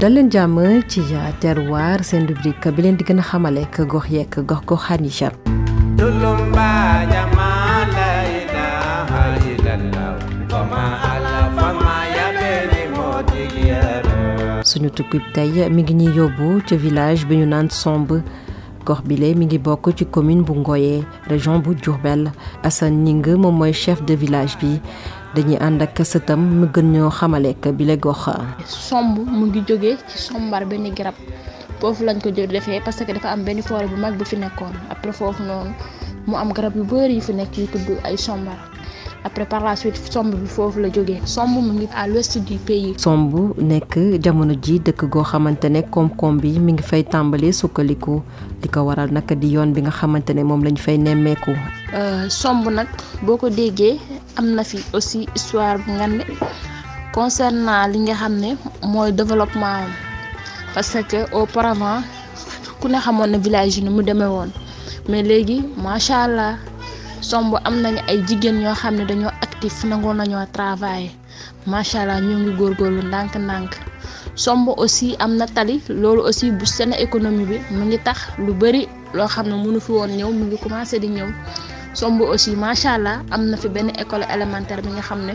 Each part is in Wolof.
dal leen jàmm ci terroir seen rubrique bi leen di gën a xamale ak gox yeeg gox goxaan yi suñu tukkib tey mi ngi ñuy yóbbu ca village bi ñu naan somb gox bi lee mi ngi bokk ci commune bu Ngoye région bu Diourbel Assane Ning moom mooy chef de village bi dañuy ànd ak sëtam mu gën ñoo xamaleek bi le gox. somb mu ngi jóge ci sombar benn garab foofu lañ ko jël defee parce que dafa am benn forêt bu mag bu fi nekkoon après foofu noonu mu am garab yu bëri yu fi nekk yu tudd ay sombar. après par la suite somb bi foofu la jógee somb mu ngi à l'ouest du pays. somb nekk jamono ji dëkk goo xamante ne koom-koom bi mi ngi fay tàmbalee sukkaliku li ko waral nag di yoon bi nga xamante ne moom lañ fay nemmeeku. Euh, somb nag boo ko déggee am na fi aussi histoire bu nga ne concernant li nga xam ne mooy développement parce que auparavant ku ne xamoon na village yi ni mu demee woon. mais léegi macha allah somb am nañu ay jigéen ñoo xam ne dañoo actif nangoo nañoo travailler macha allah ñoo ngi góorgóorlu ndànk-ndànk somb aussi am na tali loolu aussi bu seen économie bi mu ngi tax lu bëri loo xam ne mënu fi woon ñëw mu ngi commencé di ñëw somb aussi macha allah am na fi benn école élémentaire bi nga xam ne.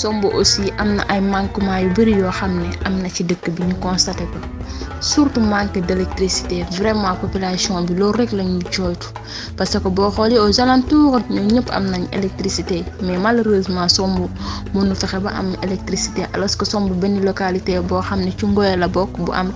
Sombo aussi am na ay manquement yu bëri yoo xam ne am na ci dëkk bi ñu constaté ko surtout manque d' électricité vraiment population bi loolu rek la ñuy jooytu parce que boo xoolee aux alentours ñoom ñëpp am nañ électricité mais malheureusement somb mënu fexe ba am électricité alors que somb benn localité boo xam ne ci Ngoye la bokk bu am.